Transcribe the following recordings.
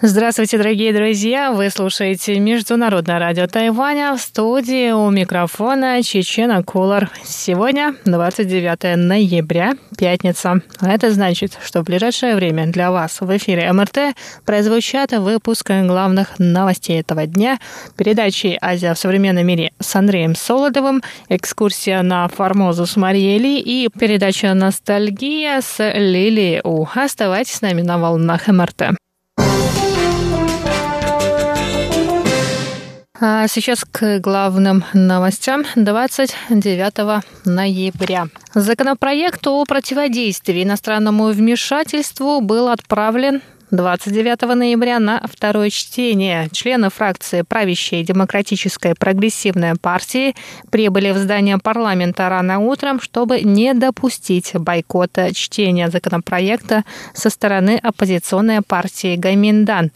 Здравствуйте, дорогие друзья! Вы слушаете Международное радио Тайваня в студии у микрофона Чечена Кулар. Сегодня 29 ноября, пятница. Это значит, что в ближайшее время для вас в эфире МРТ прозвучат выпуск главных новостей этого дня, передачи «Азия в современном мире» с Андреем Солодовым, экскурсия на Формозу с Марией Ли и передача «Ностальгия» с Лилией У. Оставайтесь с нами на волнах МРТ. А сейчас к главным новостям 29 ноября. Законопроект о противодействии иностранному вмешательству был отправлен 29 ноября на второе чтение члены фракции правящей демократической прогрессивной партии прибыли в здание парламента рано утром, чтобы не допустить бойкота чтения законопроекта со стороны оппозиционной партии Гаминдан.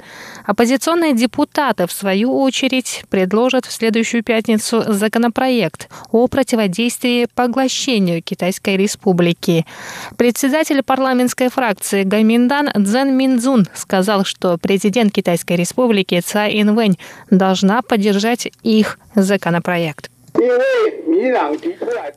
Оппозиционные депутаты, в свою очередь, предложат в следующую пятницу законопроект о противодействии поглощению Китайской Республики. Председатель парламентской фракции Гаминдан Цзэн Минзун сказал, что президент Китайской республики Цай Инвэнь должна поддержать их законопроект.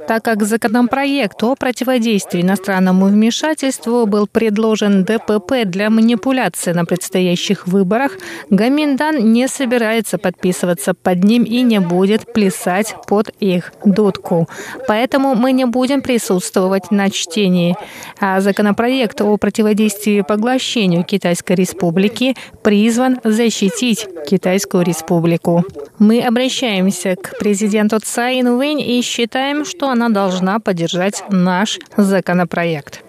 Так как законопроект о противодействии иностранному вмешательству был предложен ДПП для манипуляции на предстоящих выборах, Гаминдан не собирается подписываться под ним и не будет плясать под их дудку. Поэтому мы не будем присутствовать на чтении. А законопроект о противодействии поглощению Китайской Республики призван защитить Китайскую Республику. Мы обращаемся к президенту Цай Инвэнь и считаем, что она должна поддержать наш законопроект.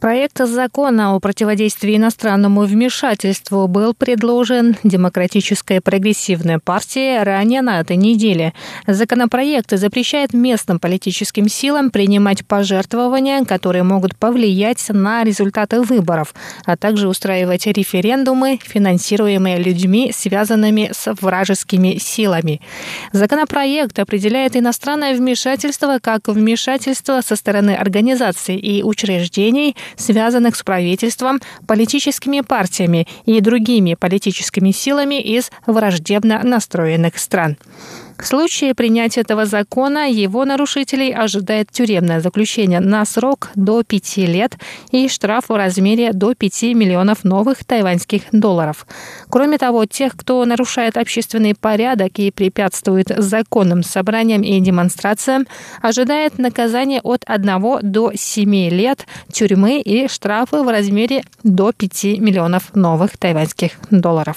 Проект закона о противодействии иностранному вмешательству был предложен Демократической прогрессивной партии ранее на этой неделе. Законопроект запрещает местным политическим силам принимать пожертвования, которые могут повлиять на результаты выборов, а также устраивать референдумы, финансируемые людьми, связанными с вражескими силами. Законопроект определяет иностранное вмешательство как вмешательство со стороны организаций и учреждений – связанных с правительством, политическими партиями и другими политическими силами из враждебно настроенных стран. В случае принятия этого закона его нарушителей ожидает тюремное заключение на срок до пяти лет и штраф в размере до 5 миллионов новых тайваньских долларов. Кроме того, тех, кто нарушает общественный порядок и препятствует законным собраниям и демонстрациям, ожидает наказание от 1 до 7 лет тюрьмы и штрафы в размере до 5 миллионов новых тайваньских долларов.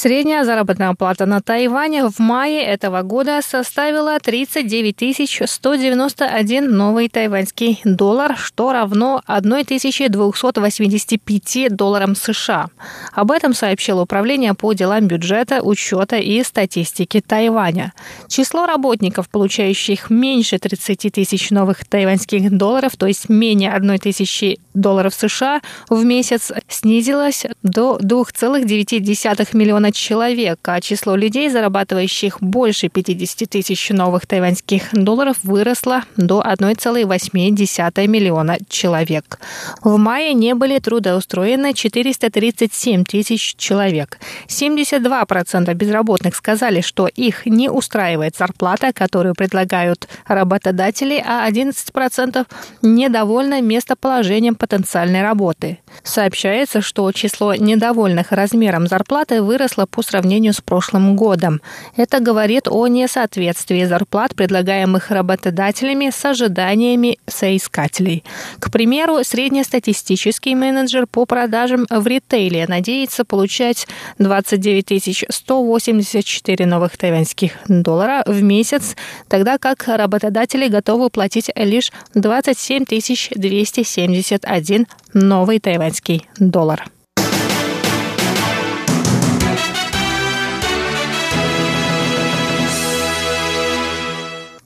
Средняя заработная плата на Тайване в мае этого года составила 39 191 новый тайваньский доллар, что равно 1285 долларам США. Об этом сообщило Управление по делам бюджета, учета и статистики Тайваня. Число работников, получающих меньше 30 тысяч новых тайваньских долларов, то есть менее 1 тысячи долларов США в месяц, снизилось до 2,9 миллиона миллиона человек, а число людей, зарабатывающих больше 50 тысяч новых тайваньских долларов, выросло до 1,8 миллиона человек. В мае не были трудоустроены 437 тысяч человек. 72% безработных сказали, что их не устраивает зарплата, которую предлагают работодатели, а 11% недовольны местоположением потенциальной работы. Сообщается, что число недовольных размером зарплаты выросло выросла по сравнению с прошлым годом. Это говорит о несоответствии зарплат, предлагаемых работодателями, с ожиданиями соискателей. К примеру, среднестатистический менеджер по продажам в ритейле надеется получать 29 184 новых тайваньских доллара в месяц, тогда как работодатели готовы платить лишь 27 271 новый тайваньский доллар.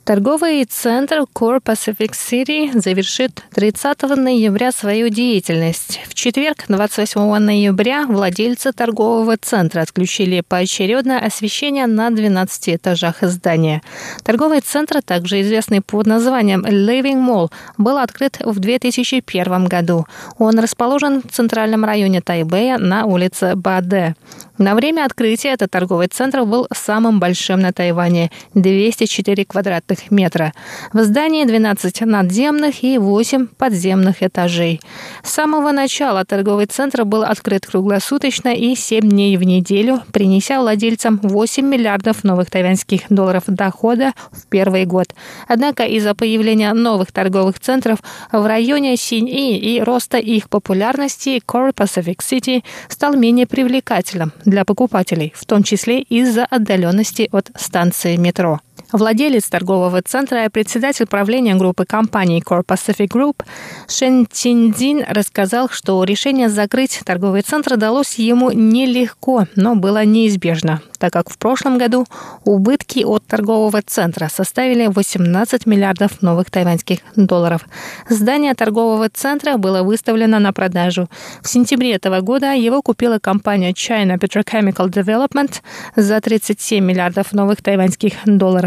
Торговый центр Core Pacific City завершит 30 ноября свою деятельность. В четверг, 28 ноября, владельцы торгового центра отключили поочередное освещение на 12 этажах здания. Торговый центр, также известный под названием Living Mall, был открыт в 2001 году. Он расположен в центральном районе Тайбэя на улице Баде. На время открытия этот торговый центр был самым большим на Тайване – 204 квадратных метра. В здании 12 надземных и 8 подземных этажей. С самого начала торговый центр был открыт круглосуточно и 7 дней в неделю, принеся владельцам 8 миллиардов новых тайваньских долларов дохода в первый год. Однако из-за появления новых торговых центров в районе Синьи и роста их популярности Core Pacific City стал менее привлекательным для покупателей, в том числе из-за отдаленности от станции метро. Владелец торгового центра и председатель правления группы компаний Core Pacific Group Шен Тиндин рассказал, что решение закрыть торговый центр далось ему нелегко, но было неизбежно, так как в прошлом году убытки от торгового центра составили 18 миллиардов новых тайваньских долларов. Здание торгового центра было выставлено на продажу. В сентябре этого года его купила компания China Petrochemical Development за 37 миллиардов новых тайваньских долларов.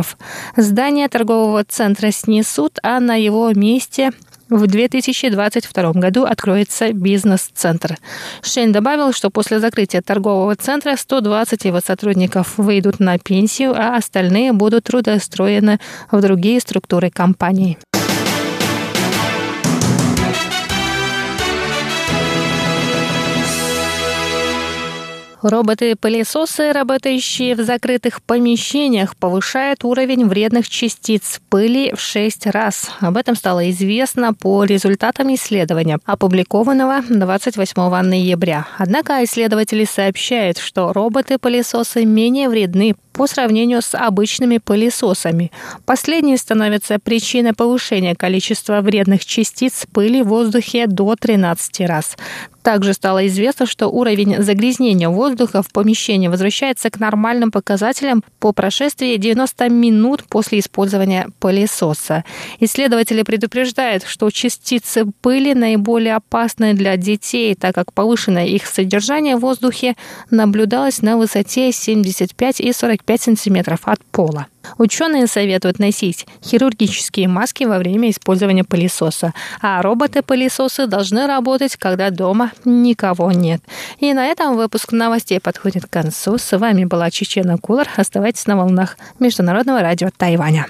Здание торгового центра снесут, а на его месте в 2022 году откроется бизнес-центр. Шейн добавил, что после закрытия торгового центра 120 его сотрудников выйдут на пенсию, а остальные будут трудоустроены в другие структуры компании. Роботы-пылесосы, работающие в закрытых помещениях, повышают уровень вредных частиц пыли в 6 раз. Об этом стало известно по результатам исследования, опубликованного 28 ноября. Однако исследователи сообщают, что роботы-пылесосы менее вредны по сравнению с обычными пылесосами. Последние становятся причиной повышения количества вредных частиц пыли в воздухе до 13 раз. Также стало известно, что уровень загрязнения воздуха в помещении возвращается к нормальным показателям по прошествии 90 минут после использования пылесоса. Исследователи предупреждают, что частицы пыли наиболее опасны для детей, так как повышенное их содержание в воздухе наблюдалось на высоте 75 и 45 сантиметров от пола. Ученые советуют носить хирургические маски во время использования пылесоса, а роботы-пылесосы должны работать, когда дома никого нет. И на этом выпуск новостей подходит к концу. С вами была Чечена Кулар. Оставайтесь на волнах Международного радио Тайваня.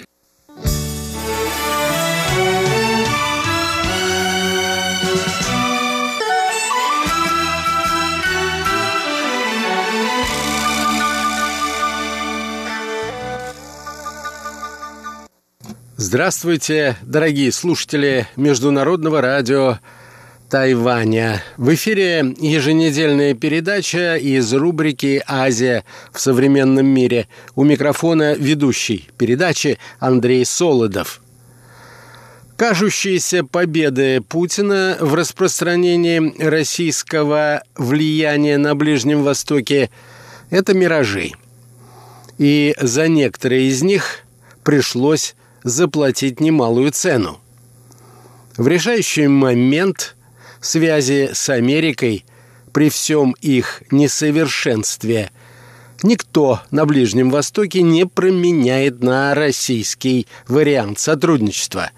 Здравствуйте, дорогие слушатели Международного радио Тайваня. В эфире еженедельная передача из рубрики «Азия в современном мире». У микрофона ведущий передачи Андрей Солодов. Кажущиеся победы Путина в распространении российского влияния на Ближнем Востоке – это миражи. И за некоторые из них пришлось заплатить немалую цену. В решающий момент связи с Америкой при всем их несовершенстве никто на Ближнем Востоке не променяет на российский вариант сотрудничества.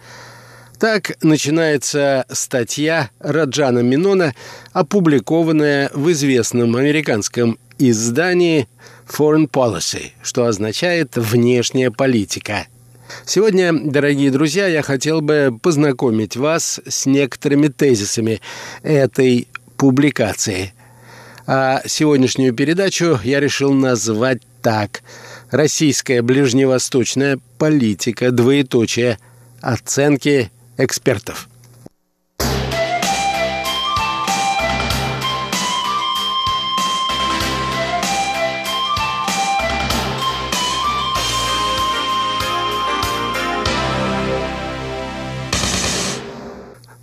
Так начинается статья Раджана Минона, опубликованная в известном американском издании Foreign Policy, что означает «внешняя политика». Сегодня, дорогие друзья, я хотел бы познакомить вас с некоторыми тезисами этой публикации. А сегодняшнюю передачу я решил назвать так. «Российская ближневосточная политика. Двоеточие. Оценки экспертов».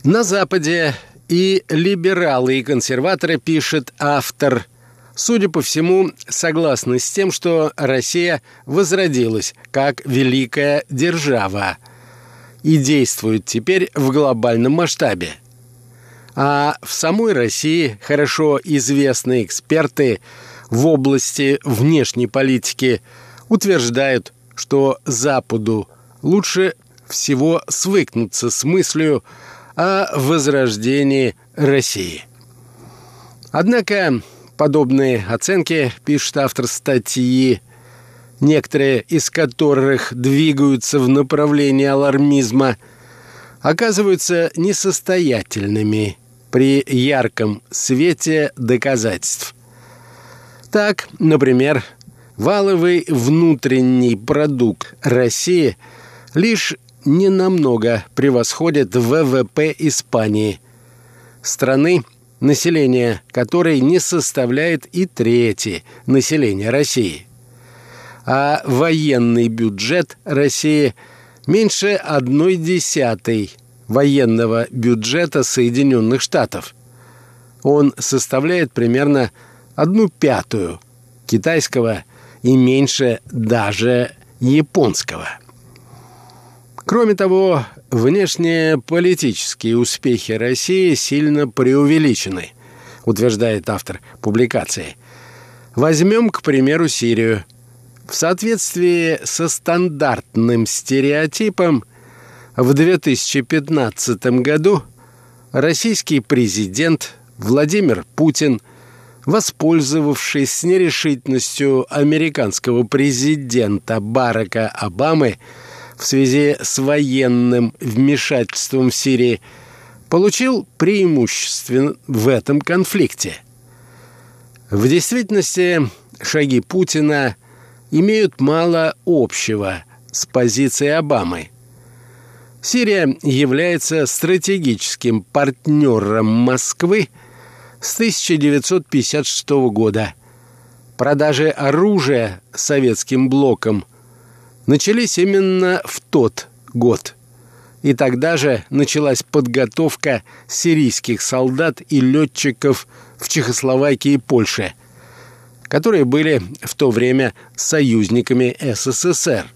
На Западе и либералы, и консерваторы, пишет автор судя по всему, согласны с тем, что Россия возродилась как великая держава и действует теперь в глобальном масштабе. А в самой России хорошо известные эксперты в области внешней политики утверждают, что Западу лучше всего свыкнуться с мыслью о возрождении России. Однако подобные оценки, пишет автор статьи, некоторые из которых двигаются в направлении алармизма, оказываются несостоятельными при ярком свете доказательств. Так, например, валовый внутренний продукт России лишь ненамного превосходит ВВП Испании, страны, население которой не составляет и трети населения России. А военный бюджет России меньше одной десятой военного бюджета Соединенных Штатов. Он составляет примерно одну пятую китайского и меньше даже японского. Кроме того, внешние политические успехи России сильно преувеличены, утверждает автор публикации. Возьмем, к примеру, Сирию. В соответствии со стандартным стереотипом, в 2015 году российский президент Владимир Путин, воспользовавшись нерешительностью американского президента Барака Обамы, в связи с военным вмешательством в Сирии, получил преимущество в этом конфликте. В действительности шаги Путина имеют мало общего с позицией Обамы. Сирия является стратегическим партнером Москвы с 1956 года. Продажи оружия советским блоком начались именно в тот год. И тогда же началась подготовка сирийских солдат и летчиков в Чехословакии и Польше, которые были в то время союзниками СССР.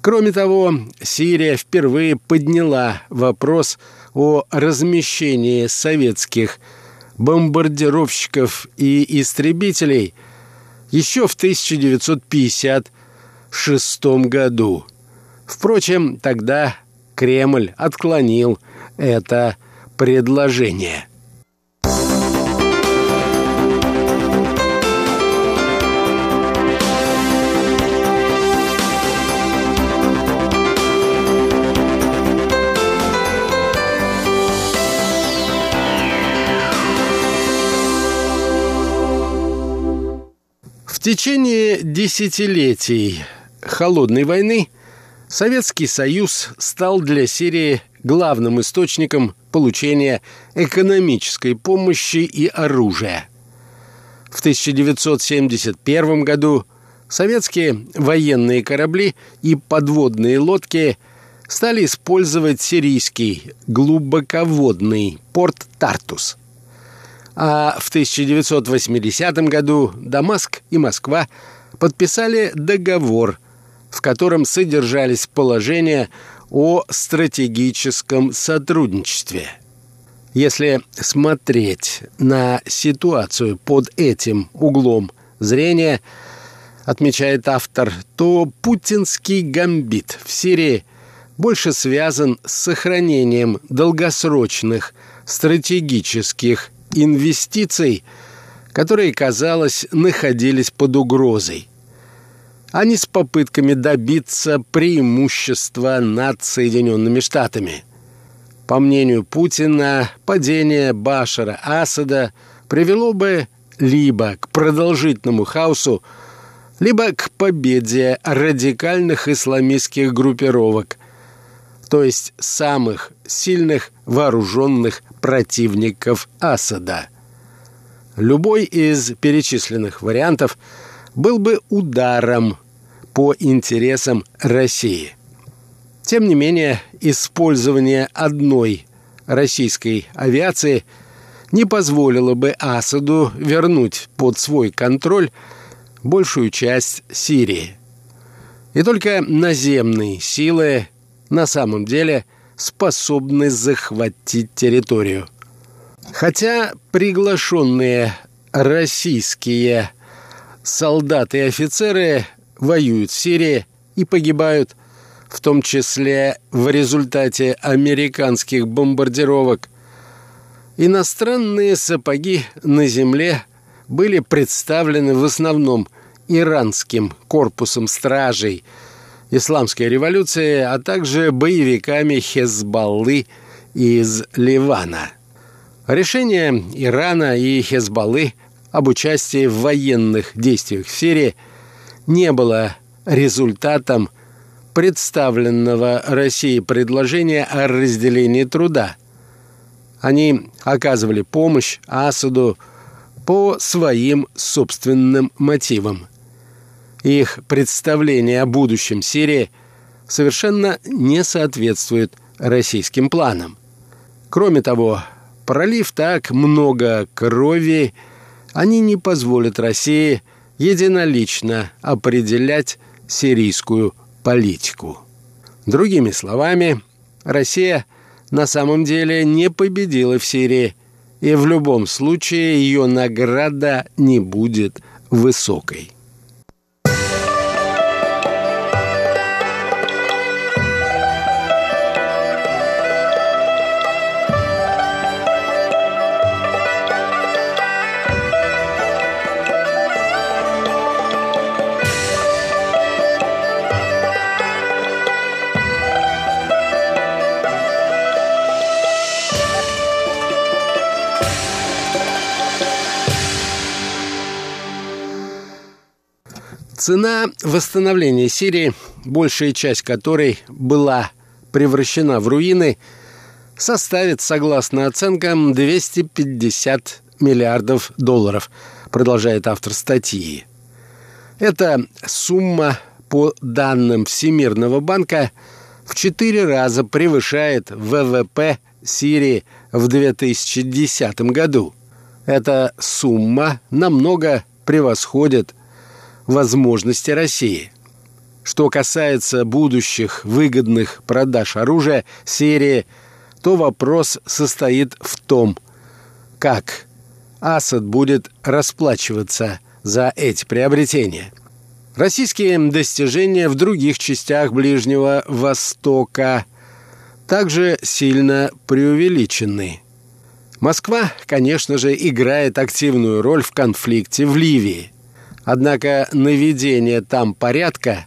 Кроме того, Сирия впервые подняла вопрос о размещении советских бомбардировщиков и истребителей еще в 1950 шестом году. Впрочем, тогда Кремль отклонил это предложение. В течение десятилетий холодной войны Советский Союз стал для Сирии главным источником получения экономической помощи и оружия. В 1971 году советские военные корабли и подводные лодки стали использовать сирийский глубоководный порт Тартус. А в 1980 году Дамаск и Москва подписали договор в котором содержались положения о стратегическом сотрудничестве. Если смотреть на ситуацию под этим углом зрения, отмечает автор, то путинский гамбит в Сирии больше связан с сохранением долгосрочных стратегических инвестиций, которые, казалось, находились под угрозой – а не с попытками добиться преимущества над Соединенными Штатами. По мнению Путина, падение Башара Асада привело бы либо к продолжительному хаосу, либо к победе радикальных исламистских группировок, то есть самых сильных вооруженных противников Асада. Любой из перечисленных вариантов был бы ударом по интересам России. Тем не менее, использование одной российской авиации не позволило бы Асаду вернуть под свой контроль большую часть Сирии. И только наземные силы на самом деле способны захватить территорию. Хотя приглашенные российские солдаты и офицеры воюют в Сирии и погибают, в том числе в результате американских бомбардировок, иностранные сапоги на земле были представлены в основном иранским корпусом стражей исламской революции, а также боевиками Хезбаллы из Ливана. Решение Ирана и Хезбаллы об участии в военных действиях в Сирии не было результатом представленного России предложения о разделении труда. Они оказывали помощь Асаду по своим собственным мотивам. Их представление о будущем Сирии совершенно не соответствует российским планам. Кроме того, пролив так много крови, они не позволят России единолично определять сирийскую политику. Другими словами, Россия на самом деле не победила в Сирии, и в любом случае ее награда не будет высокой. Цена восстановления Сирии, большая часть которой была превращена в руины, составит, согласно оценкам, 250 миллиардов долларов, продолжает автор статьи. Эта сумма, по данным Всемирного банка, в четыре раза превышает ВВП Сирии в 2010 году. Эта сумма намного превосходит возможности России. Что касается будущих выгодных продаж оружия серии, то вопрос состоит в том, как Асад будет расплачиваться за эти приобретения. Российские достижения в других частях Ближнего Востока также сильно преувеличены. Москва, конечно же, играет активную роль в конфликте в Ливии. Однако наведение там порядка,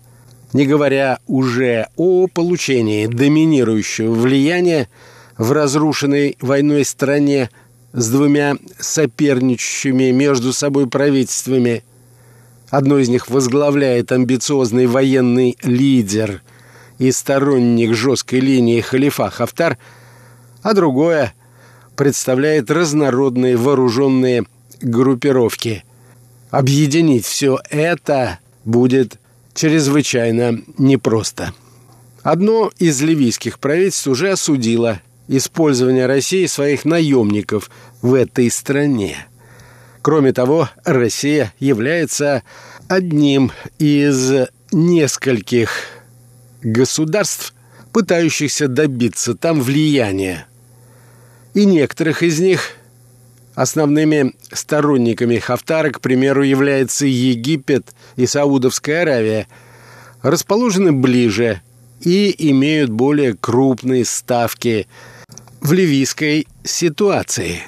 не говоря уже о получении доминирующего влияния в разрушенной войной стране с двумя соперничающими между собой правительствами, одно из них возглавляет амбициозный военный лидер и сторонник жесткой линии халифа Хафтар, а другое представляет разнородные вооруженные группировки – Объединить все это будет чрезвычайно непросто. Одно из ливийских правительств уже осудило использование России своих наемников в этой стране. Кроме того, Россия является одним из нескольких государств, пытающихся добиться там влияния. И некоторых из них Основными сторонниками Хафтара, к примеру, являются Египет и Саудовская Аравия, расположены ближе и имеют более крупные ставки в ливийской ситуации.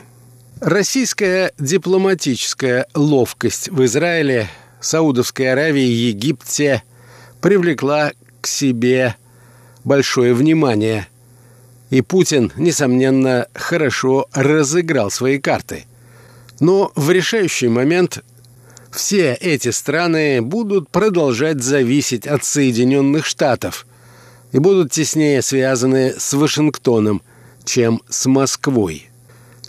Российская дипломатическая ловкость в Израиле, Саудовской Аравии и Египте привлекла к себе большое внимание – и Путин, несомненно, хорошо разыграл свои карты. Но в решающий момент все эти страны будут продолжать зависеть от Соединенных Штатов и будут теснее связаны с Вашингтоном, чем с Москвой.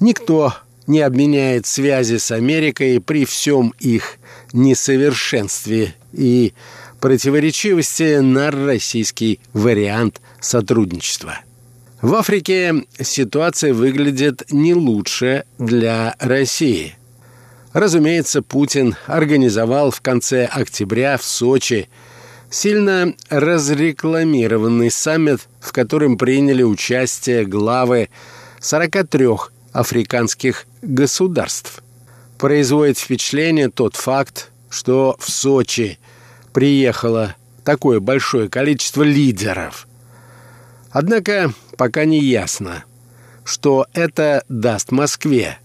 Никто не обменяет связи с Америкой при всем их несовершенстве и противоречивости на российский вариант сотрудничества. В Африке ситуация выглядит не лучше для России. Разумеется, Путин организовал в конце октября в Сочи сильно разрекламированный саммит, в котором приняли участие главы 43 африканских государств. Производит впечатление тот факт, что в Сочи приехало такое большое количество лидеров. Однако пока не ясно, что это даст Москве,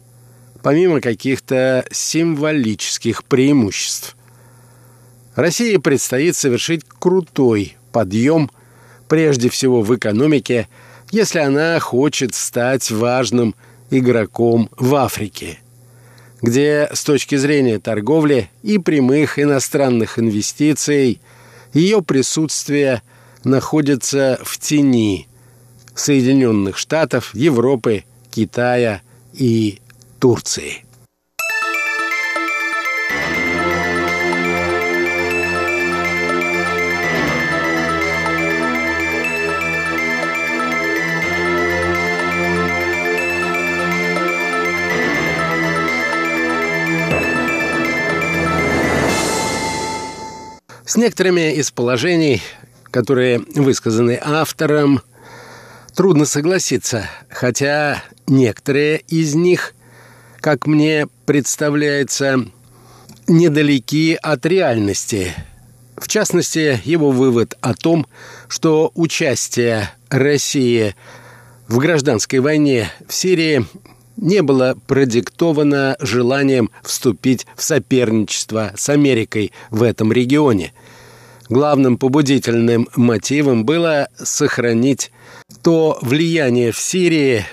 помимо каких-то символических преимуществ. России предстоит совершить крутой подъем, прежде всего в экономике, если она хочет стать важным игроком в Африке, где с точки зрения торговли и прямых иностранных инвестиций ее присутствие находится в тени Соединенных Штатов, Европы, Китая и Турции. С некоторыми из положений, которые высказаны автором, трудно согласиться, хотя некоторые из них, как мне представляется, недалеки от реальности. В частности, его вывод о том, что участие России в гражданской войне в Сирии не было продиктовано желанием вступить в соперничество с Америкой в этом регионе – Главным побудительным мотивом было сохранить то влияние в Сирии,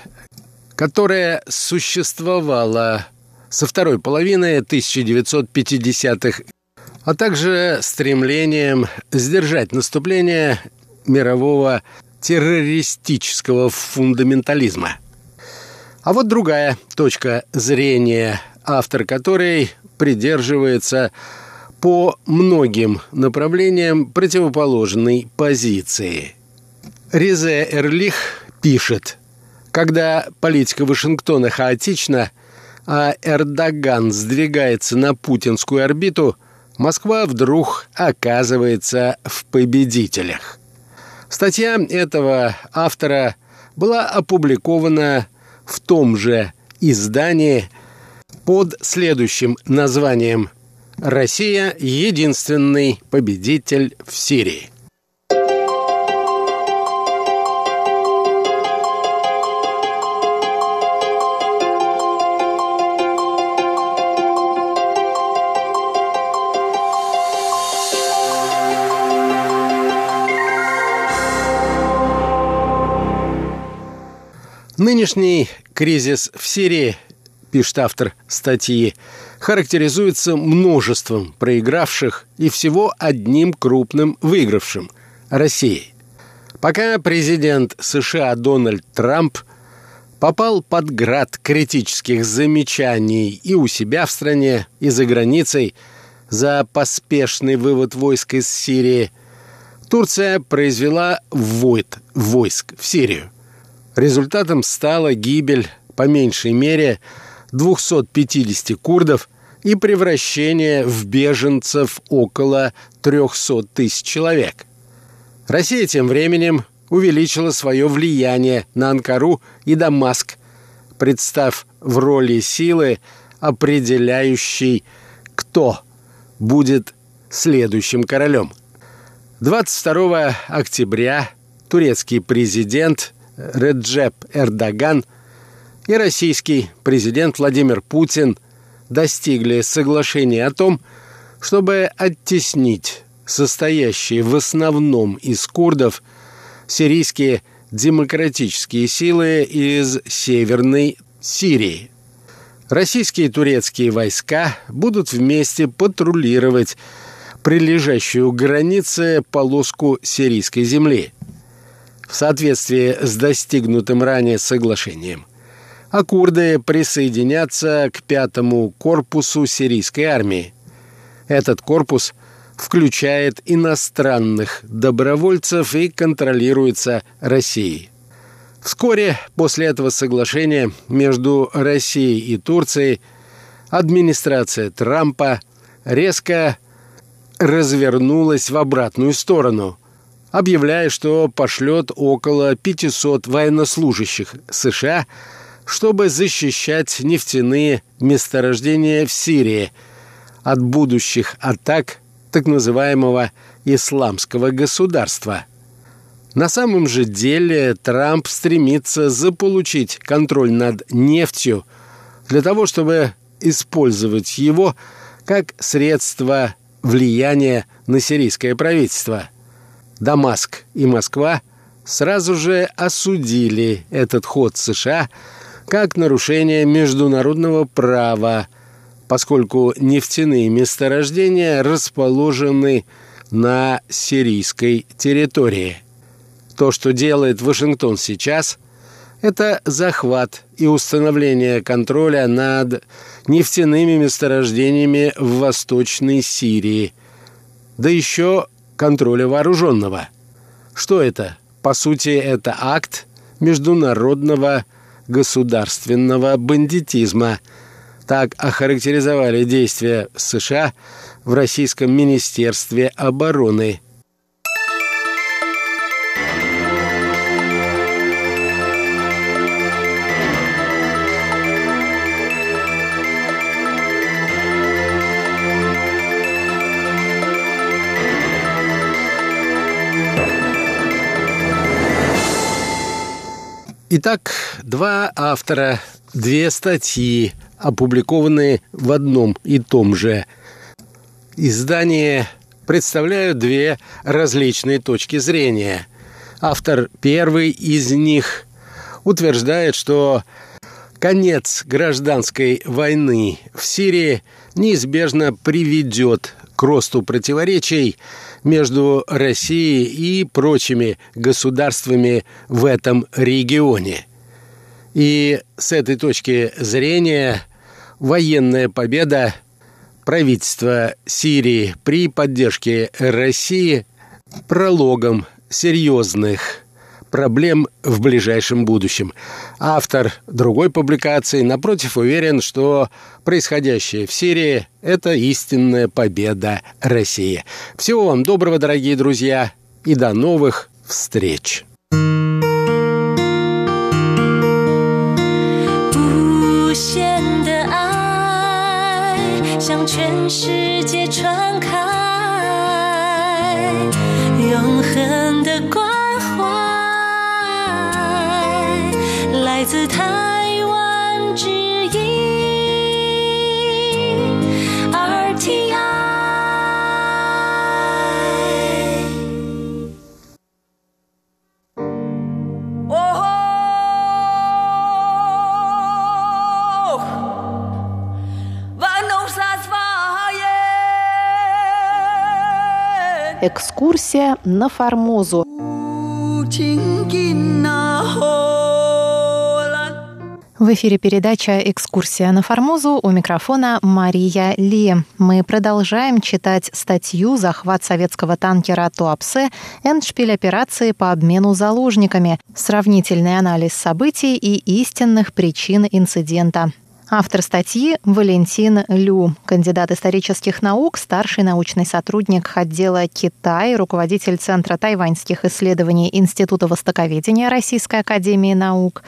которое существовало со второй половины 1950-х, а также стремлением сдержать наступление мирового террористического фундаментализма. А вот другая точка зрения, автор которой придерживается по многим направлениям противоположной позиции. Резе Эрлих пишет, когда политика Вашингтона хаотична, а Эрдоган сдвигается на путинскую орбиту, Москва вдруг оказывается в победителях. Статья этого автора была опубликована в том же издании под следующим названием Россия – единственный победитель в Сирии. Нынешний кризис в Сирии, пишет автор статьи, характеризуется множеством проигравших и всего одним крупным выигравшим – Россией. Пока президент США Дональд Трамп попал под град критических замечаний и у себя в стране, и за границей за поспешный вывод войск из Сирии, Турция произвела ввод войск в Сирию. Результатом стала гибель, по меньшей мере, 250 курдов и превращение в беженцев около 300 тысяч человек. Россия тем временем увеличила свое влияние на Анкару и Дамаск, представ в роли силы, определяющей, кто будет следующим королем. 22 октября турецкий президент Реджеп Эрдоган и российский президент Владимир Путин – достигли соглашения о том, чтобы оттеснить состоящие в основном из курдов сирийские демократические силы из Северной Сирии. Российские и турецкие войска будут вместе патрулировать прилежащую к границе полоску сирийской земли в соответствии с достигнутым ранее соглашением а курды присоединятся к пятому корпусу сирийской армии. Этот корпус включает иностранных добровольцев и контролируется Россией. Вскоре после этого соглашения между Россией и Турцией администрация Трампа резко развернулась в обратную сторону, объявляя, что пошлет около 500 военнослужащих США, чтобы защищать нефтяные месторождения в Сирии от будущих атак так называемого «исламского государства». На самом же деле Трамп стремится заполучить контроль над нефтью для того, чтобы использовать его как средство влияния на сирийское правительство. Дамаск и Москва сразу же осудили этот ход США как нарушение международного права, поскольку нефтяные месторождения расположены на сирийской территории. То, что делает Вашингтон сейчас, это захват и установление контроля над нефтяными месторождениями в Восточной Сирии, да еще контроля вооруженного. Что это? По сути, это акт международного государственного бандитизма. Так охарактеризовали действия США в Российском Министерстве обороны – Итак, два автора, две статьи, опубликованные в одном и том же издании, представляют две различные точки зрения. Автор первый из них утверждает, что конец гражданской войны в Сирии неизбежно приведет к росту противоречий между Россией и прочими государствами в этом регионе. И с этой точки зрения военная победа правительства Сирии при поддержке России прологом серьезных проблем в ближайшем будущем. Автор другой публикации, напротив, уверен, что происходящее в Сирии – это истинная победа России. Всего вам доброго, дорогие друзья, и до новых встреч! 向全世界传开，永恒的光。 来自台湾之音 RTI。Экскурсия на Формозу. В эфире передача «Экскурсия на Формозу» у микрофона Мария Ли. Мы продолжаем читать статью «Захват советского танкера Туапсе. Эндшпиль операции по обмену заложниками. Сравнительный анализ событий и истинных причин инцидента». Автор статьи – Валентин Лю, кандидат исторических наук, старший научный сотрудник отдела Китай, руководитель Центра тайваньских исследований Института востоковедения Российской академии наук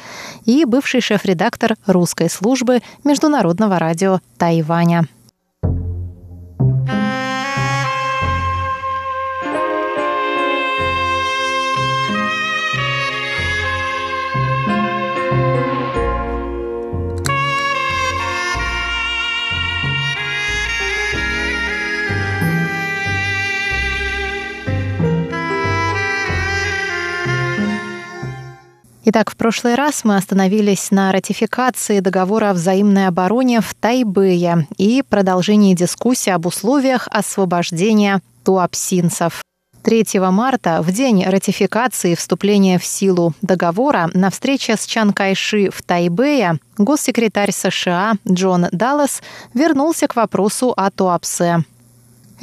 и бывший шеф-редактор русской службы Международного радио Тайваня. Итак, в прошлый раз мы остановились на ратификации договора о взаимной обороне в Тайбэе и продолжении дискуссии об условиях освобождения туапсинцев. 3 марта, в день ратификации вступления в силу договора, на встрече с Чан Кайши в Тайбэе, госсекретарь США Джон Даллас вернулся к вопросу о Туапсе.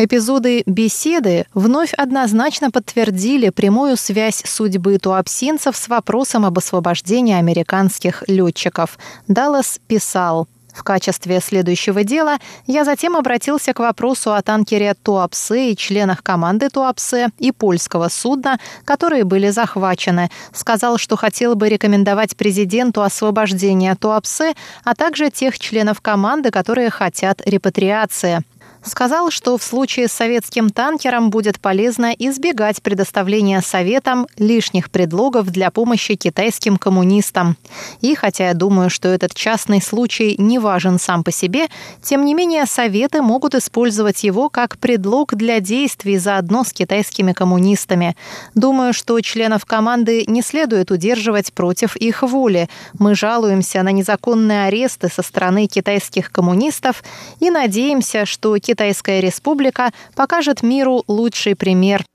Эпизоды беседы вновь однозначно подтвердили прямую связь судьбы туапсинцев с вопросом об освобождении американских летчиков. Даллас писал – в качестве следующего дела я затем обратился к вопросу о танкере Туапсе и членах команды Туапсе и польского судна, которые были захвачены. Сказал, что хотел бы рекомендовать президенту освобождение Туапсе, а также тех членов команды, которые хотят репатриации сказал, что в случае с советским танкером будет полезно избегать предоставления Советам лишних предлогов для помощи китайским коммунистам. И хотя я думаю, что этот частный случай не важен сам по себе, тем не менее Советы могут использовать его как предлог для действий заодно с китайскими коммунистами. Думаю, что членов команды не следует удерживать против их воли. Мы жалуемся на незаконные аресты со стороны китайских коммунистов и надеемся, что Китайская республика покажет миру лучший пример.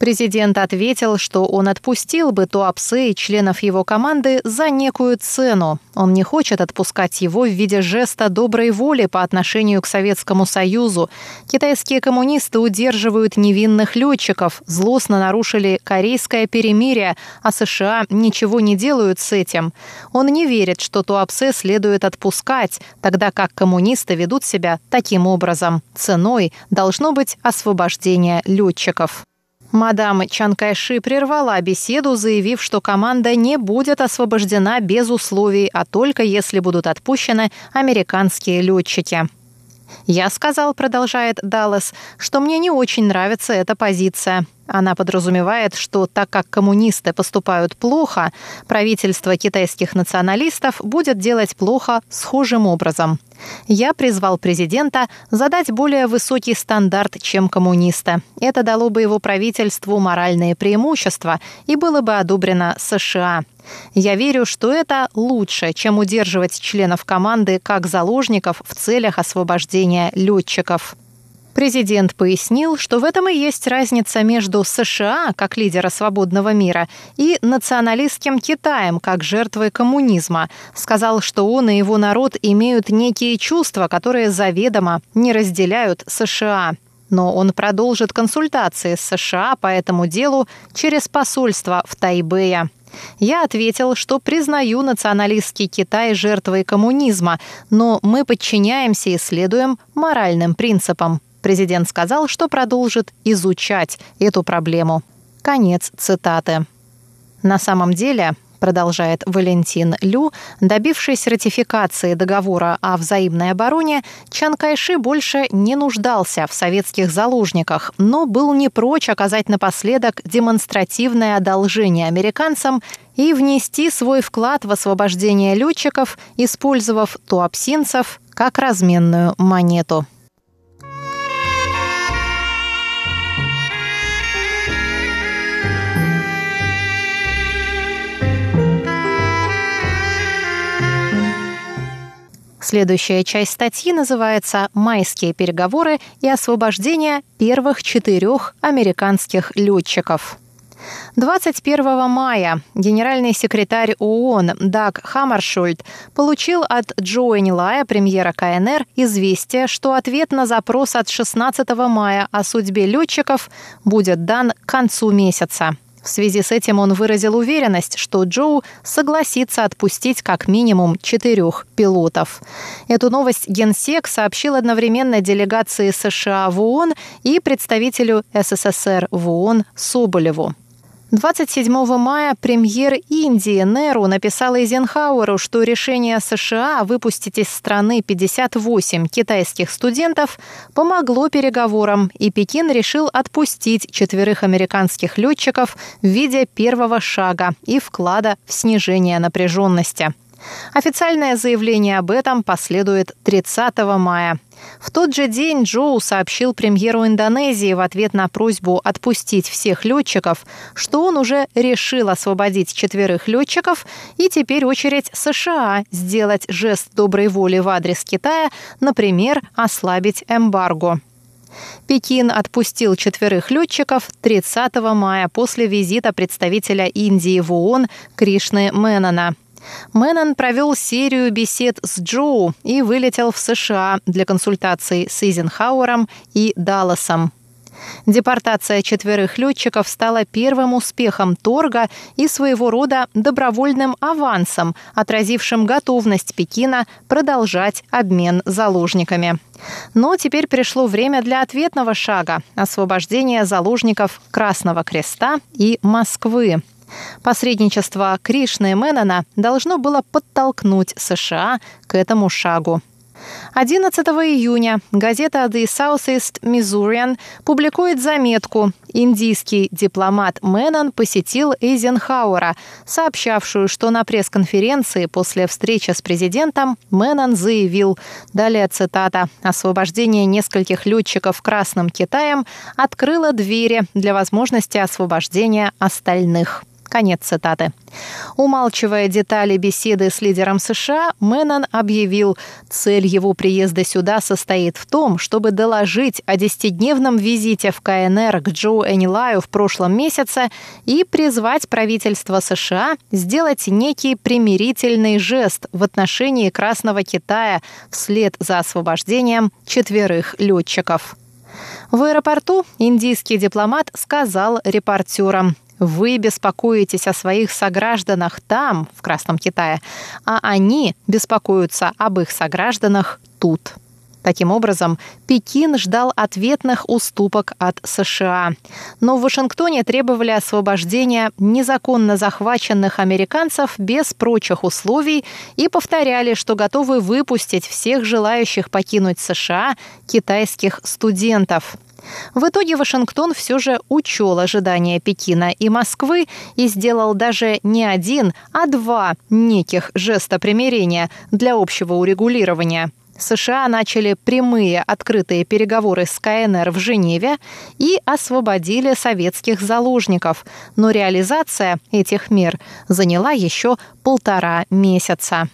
Президент ответил, что он отпустил бы Туапсе и членов его команды за некую цену. Он не хочет отпускать его в виде жеста доброй воли по отношению к Советскому Союзу. Китайские коммунисты удерживают невинных летчиков, злостно нарушили корейское перемирие, а США ничего не делают с этим. Он не верит, что Туапсе следует отпускать, тогда как коммунисты ведут себя таким образом. Ценой должно быть освобождение летчиков. Мадам Чан Кайши прервала беседу, заявив, что команда не будет освобождена без условий, а только если будут отпущены американские летчики. «Я сказал», — продолжает Даллас, — «что мне не очень нравится эта позиция. Она подразумевает, что так как коммунисты поступают плохо, правительство китайских националистов будет делать плохо схожим образом. Я призвал президента задать более высокий стандарт, чем коммунисты. Это дало бы его правительству моральные преимущества и было бы одобрено США. Я верю, что это лучше, чем удерживать членов команды как заложников в целях освобождения летчиков. Президент пояснил, что в этом и есть разница между США, как лидера свободного мира, и националистским Китаем, как жертвой коммунизма. Сказал, что он и его народ имеют некие чувства, которые заведомо не разделяют США. Но он продолжит консультации с США по этому делу через посольство в Тайбэе. Я ответил, что признаю националистский Китай жертвой коммунизма, но мы подчиняемся и следуем моральным принципам. Президент сказал, что продолжит изучать эту проблему. Конец цитаты. На самом деле, продолжает Валентин Лю, добившись ратификации договора о взаимной обороне, Чан Кайши больше не нуждался в советских заложниках, но был не прочь оказать напоследок демонстративное одолжение американцам и внести свой вклад в освобождение летчиков, использовав туапсинцев как разменную монету. Следующая часть статьи называется «Майские переговоры и освобождение первых четырех американских летчиков». 21 мая генеральный секретарь ООН Даг Хаммаршульд получил от Джо Энилая, премьера КНР, известие, что ответ на запрос от 16 мая о судьбе летчиков будет дан к концу месяца. В связи с этим он выразил уверенность, что Джоу согласится отпустить как минимум четырех пилотов. Эту новость Генсек сообщил одновременно делегации США в ООН и представителю СССР в ООН Соболеву. 27 мая премьер Индии Неру написал Эйзенхауэру, что решение США выпустить из страны 58 китайских студентов помогло переговорам, и Пекин решил отпустить четверых американских летчиков в виде первого шага и вклада в снижение напряженности. Официальное заявление об этом последует 30 мая. В тот же день Джоу сообщил премьеру Индонезии в ответ на просьбу отпустить всех летчиков, что он уже решил освободить четверых летчиков, и теперь очередь США сделать жест доброй воли в адрес Китая, например, ослабить эмбарго. Пекин отпустил четверых летчиков 30 мая после визита представителя Индии в ООН Кришны Меннона. Мэннон провел серию бесед с Джоу и вылетел в США для консультаций с Эйзенхауэром и Далласом. Депортация четверых летчиков стала первым успехом торга и своего рода добровольным авансом, отразившим готовность Пекина продолжать обмен заложниками. Но теперь пришло время для ответного шага – освобождения заложников Красного Креста и Москвы. Посредничество Кришны Мэннона должно было подтолкнуть США к этому шагу. 11 июня газета The Southeast Missourian публикует заметку «Индийский дипломат Мэннон посетил Эйзенхауэра», сообщавшую, что на пресс-конференции после встречи с президентом Мэннон заявил, далее цитата, «Освобождение нескольких летчиков Красным Китаем открыло двери для возможности освобождения остальных». Конец цитаты. Умалчивая детали беседы с лидером США, Мэннон объявил, цель его приезда сюда состоит в том, чтобы доложить о десятидневном визите в КНР к Джо Энилаю в прошлом месяце и призвать правительство США сделать некий примирительный жест в отношении Красного Китая вслед за освобождением четверых летчиков. В аэропорту индийский дипломат сказал репортерам, вы беспокоитесь о своих согражданах там, в Красном Китае, а они беспокоятся об их согражданах тут. Таким образом, Пекин ждал ответных уступок от США. Но в Вашингтоне требовали освобождения незаконно захваченных американцев без прочих условий и повторяли, что готовы выпустить всех желающих покинуть США китайских студентов. В итоге Вашингтон все же учел ожидания Пекина и Москвы и сделал даже не один, а два неких жеста примирения для общего урегулирования. США начали прямые открытые переговоры с КНР в Женеве и освободили советских заложников, но реализация этих мер заняла еще полтора месяца.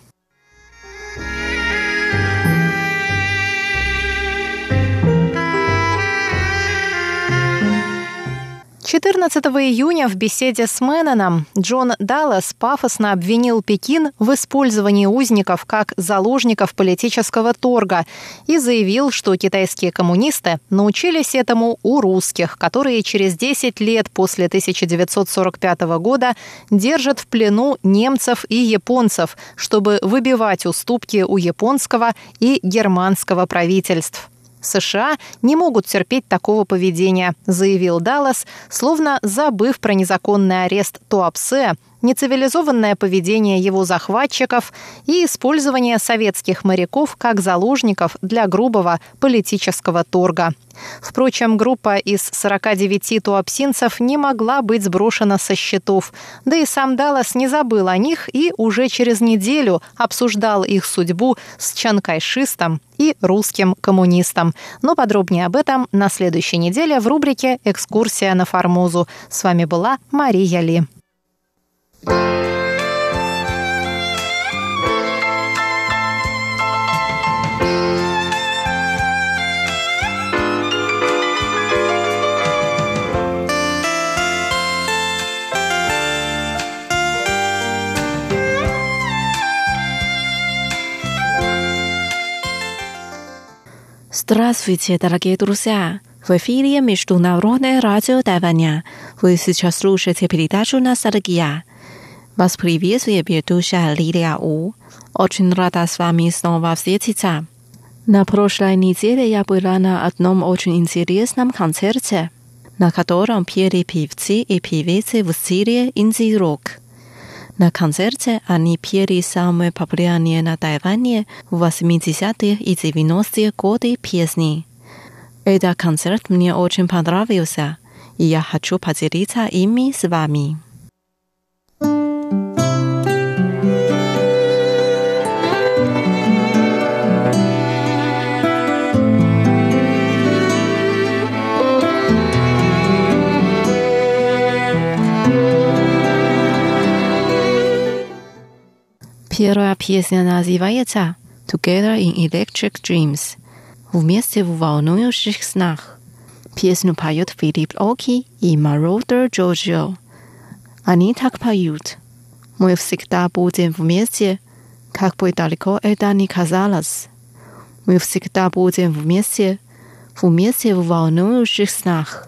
14 июня в беседе с Мэнноном Джон Даллас пафосно обвинил Пекин в использовании узников как заложников политического торга и заявил, что китайские коммунисты научились этому у русских, которые через 10 лет после 1945 года держат в плену немцев и японцев, чтобы выбивать уступки у японского и германского правительств. США не могут терпеть такого поведения, заявил Даллас, словно забыв про незаконный арест Туапсе, нецивилизованное поведение его захватчиков и использование советских моряков как заложников для грубого политического торга. Впрочем, группа из 49 туапсинцев не могла быть сброшена со счетов, да и сам Даллас не забыл о них и уже через неделю обсуждал их судьбу с чанкайшистом и русским коммунистом. Но подробнее об этом на следующей неделе в рубрике «Экскурсия на Формозу». С вами была Мария Ли.，Здравствуйте, дорогие друзья! В эфире Международное радио Тайваня. Вы сейчас слушаете передачу «Ностальгия». Вас приветствует ведущая Лилия У. Очень рада с вами снова встретиться. На прошлой неделе я была на одном очень интересном концерте, на котором пели певцы и певицы в стиле инди-рок. На концерте они пели самые популярные на Тайване в 80-е и 90-е годы песни. Этот концерт мне очень понравился, и я хочу поделиться ими с вами. Pierwsza piesnia nazywается Together in Electric Dreams. W miejsce w wolnujących snach. Piesnię poją Filip Oki i Marauder Giorgio. Они так поют. Мы всегда будем вместе, как бы далеко это ни казалось. Мы всегда будем вместе, вместе в волнующих снах.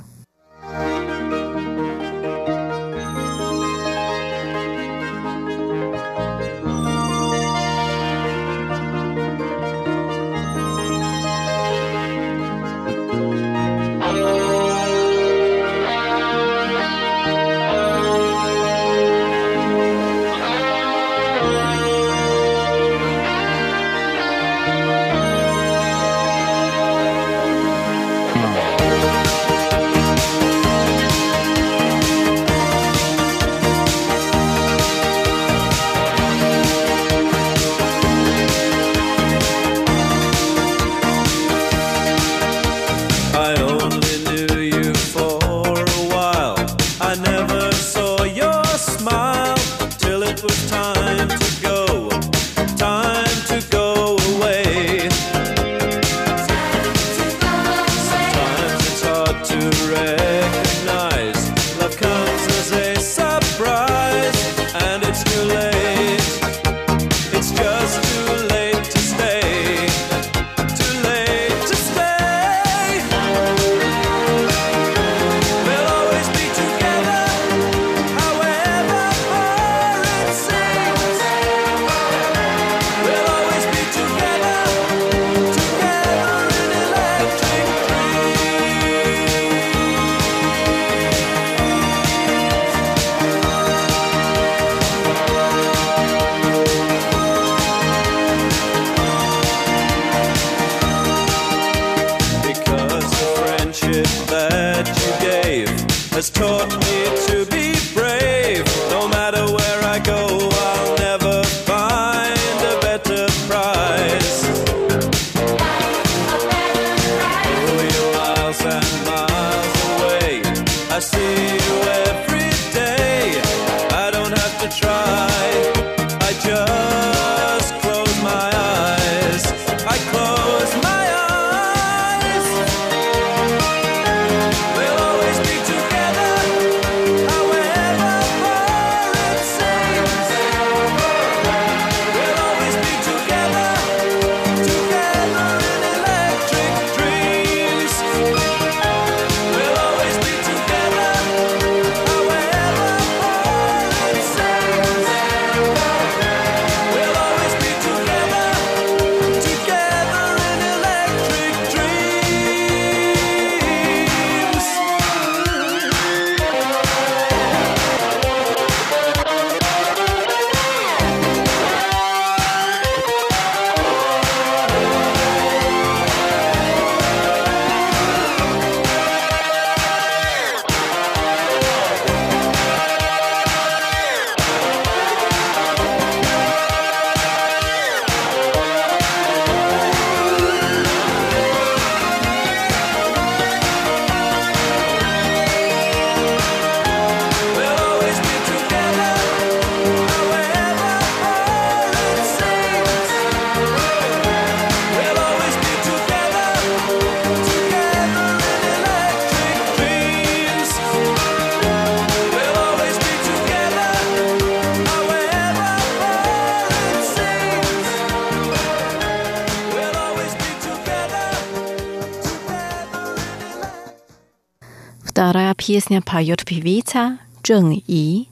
Песня поет певица Чжэн И.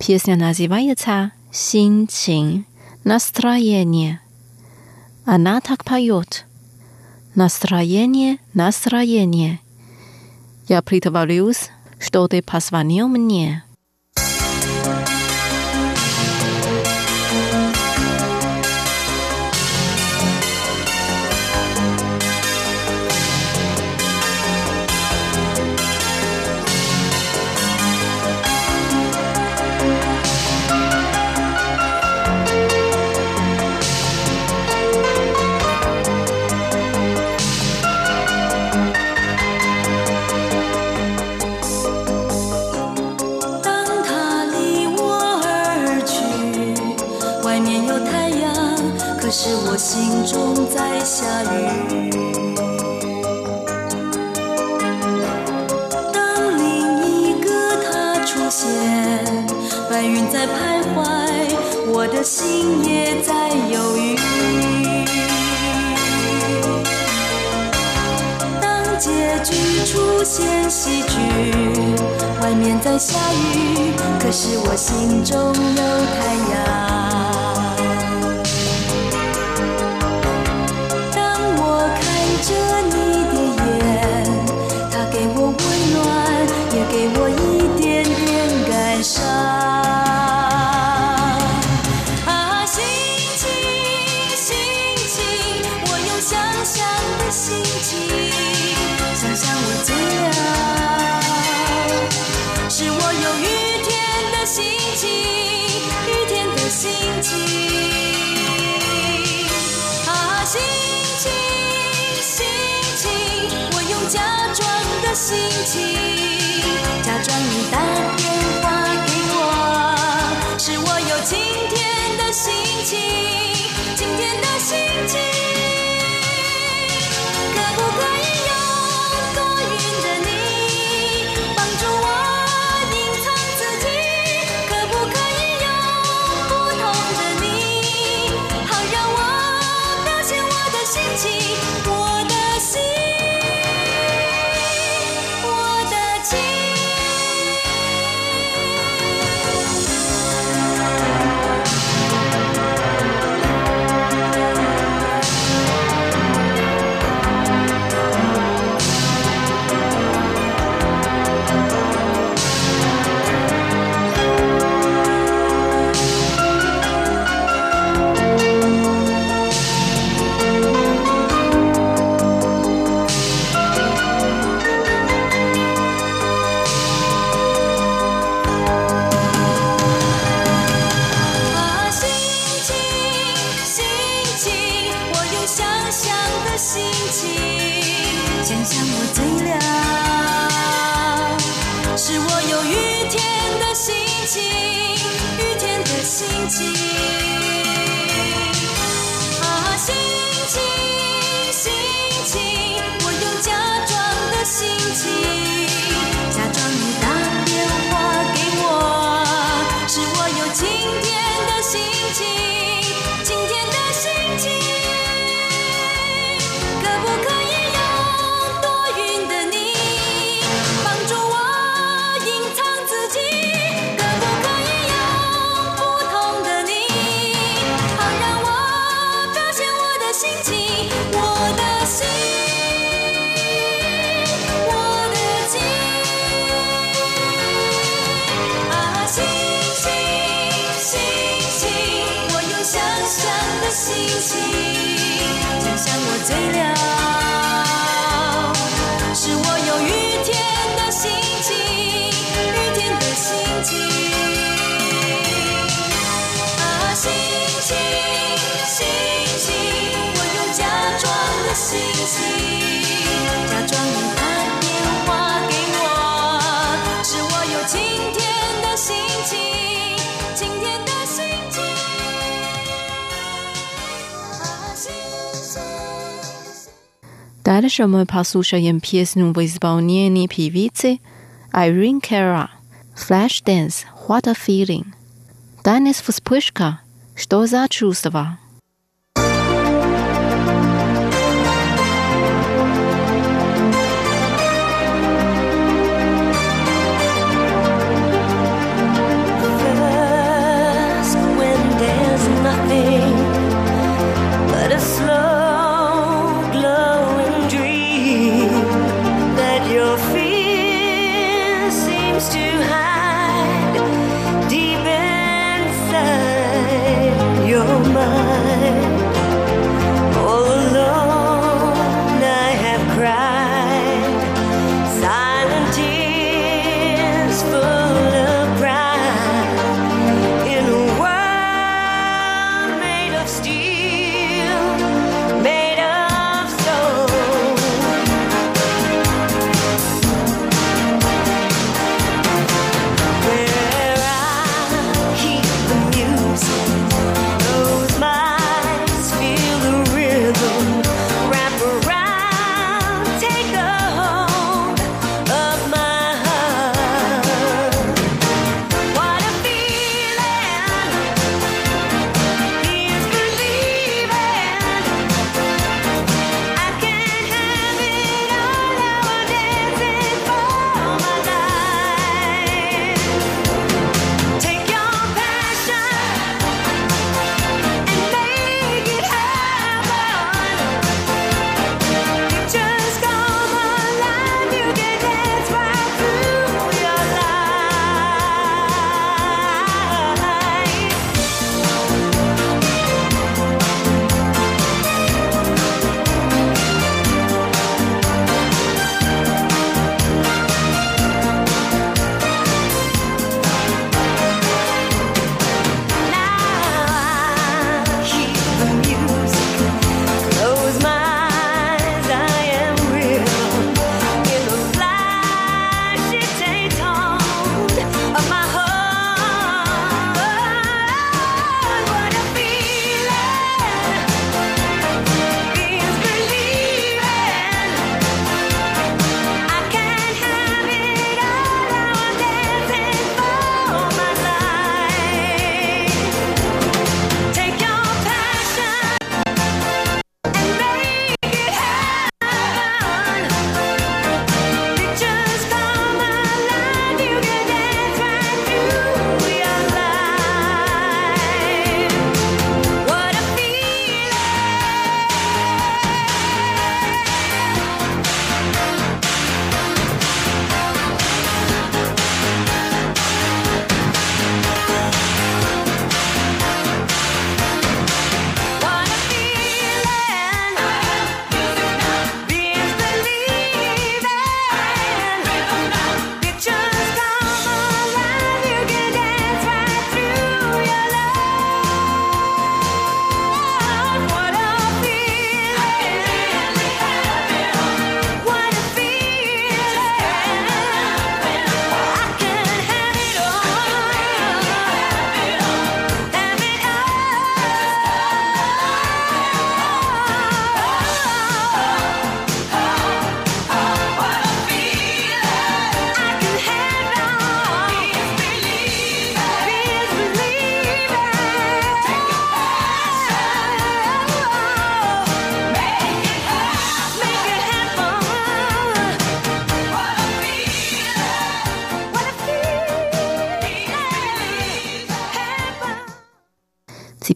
Песня называется «Синчин» — «Настроение». Она так поет. «Настроение, настроение». Я притворюсь, что ты позвонил мне. 出现喜剧外面在下雨可是我心中有太阳。醉了，是我有雨天的心情，雨天的心情，啊，心。Далі що ми послушаємо пісню в исполнении певицы Irene Cara «Flashdance. What a Feeling». Dann ist Вспышка. Что за чувство? you have.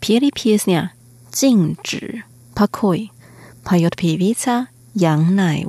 Теперь песня «禁止 покой» поет певица Ян Най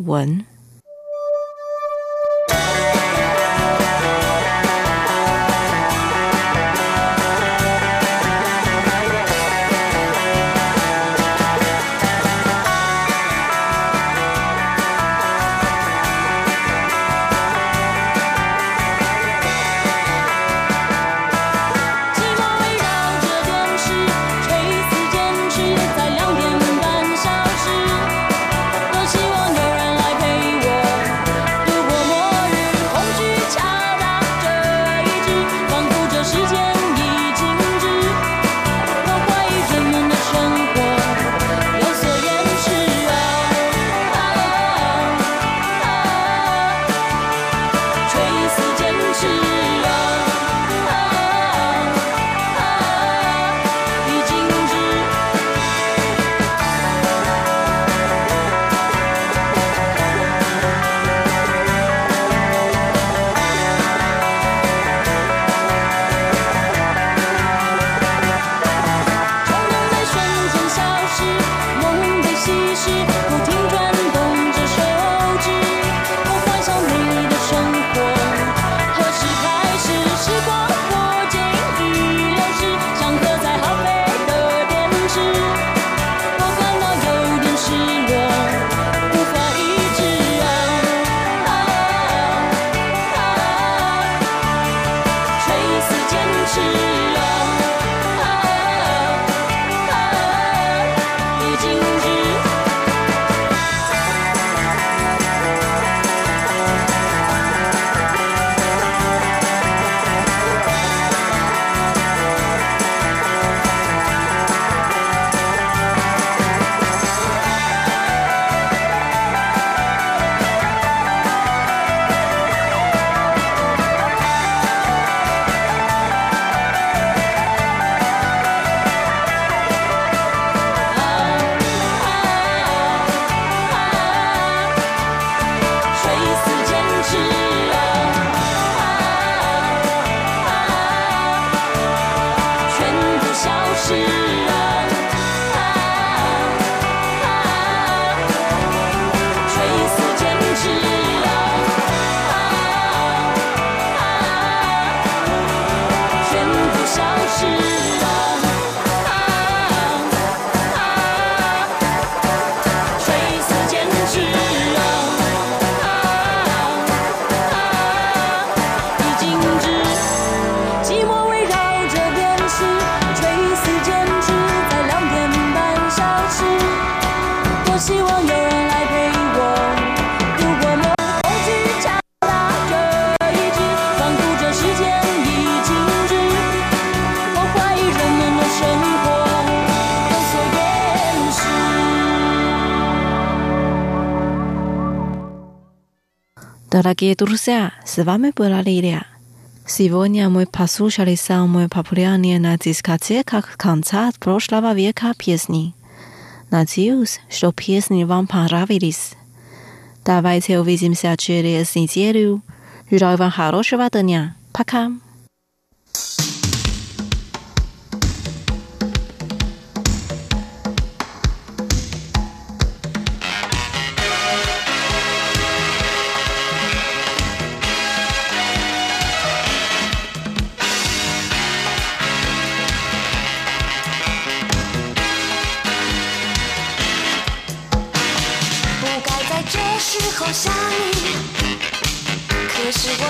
Дорогие друзья, с вами была Лилия. Сегодня мы послушали самые популярные на дискотеках конца прошлого века песни. Надеюсь, что песни вам понравились. Давайте увидимся через неделю. Желаю вам хорошего дня. Пока.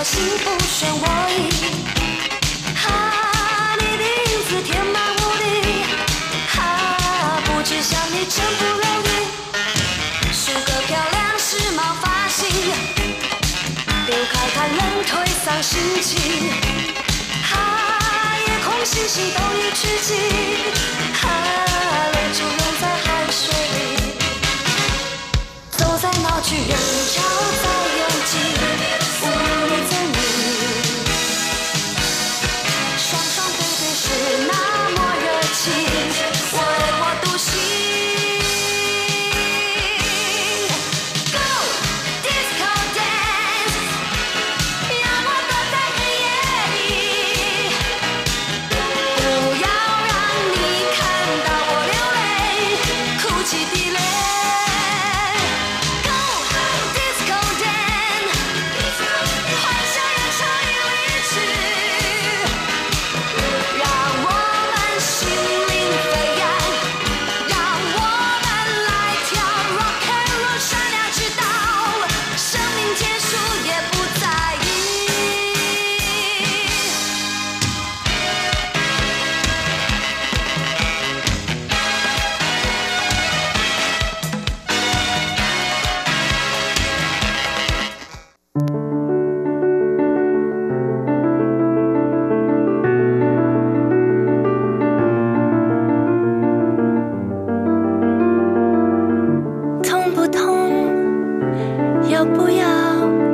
我幸福，全我意。啊，你的影子填满屋里。啊，不知想你真不容易。梳个漂亮时髦发型，丢开寒冷颓丧心情。啊，夜空星星都已聚集。啊，泪珠融在汗水里。走在闹区，人潮在拥挤。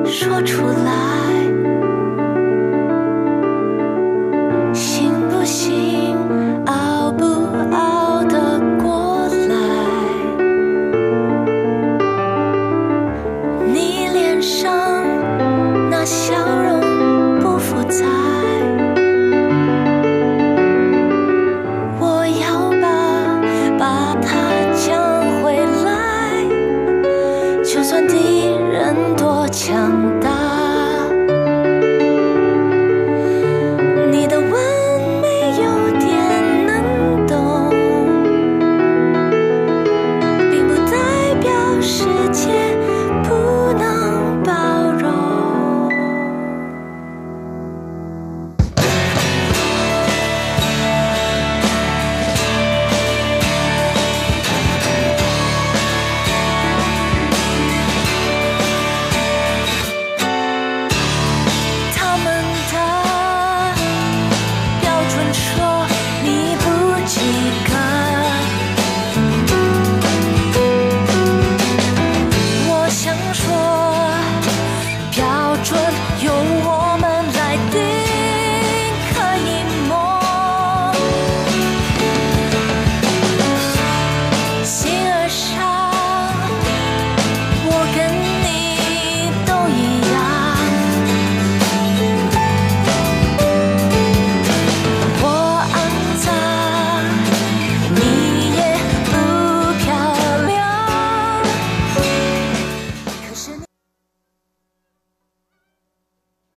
说出来。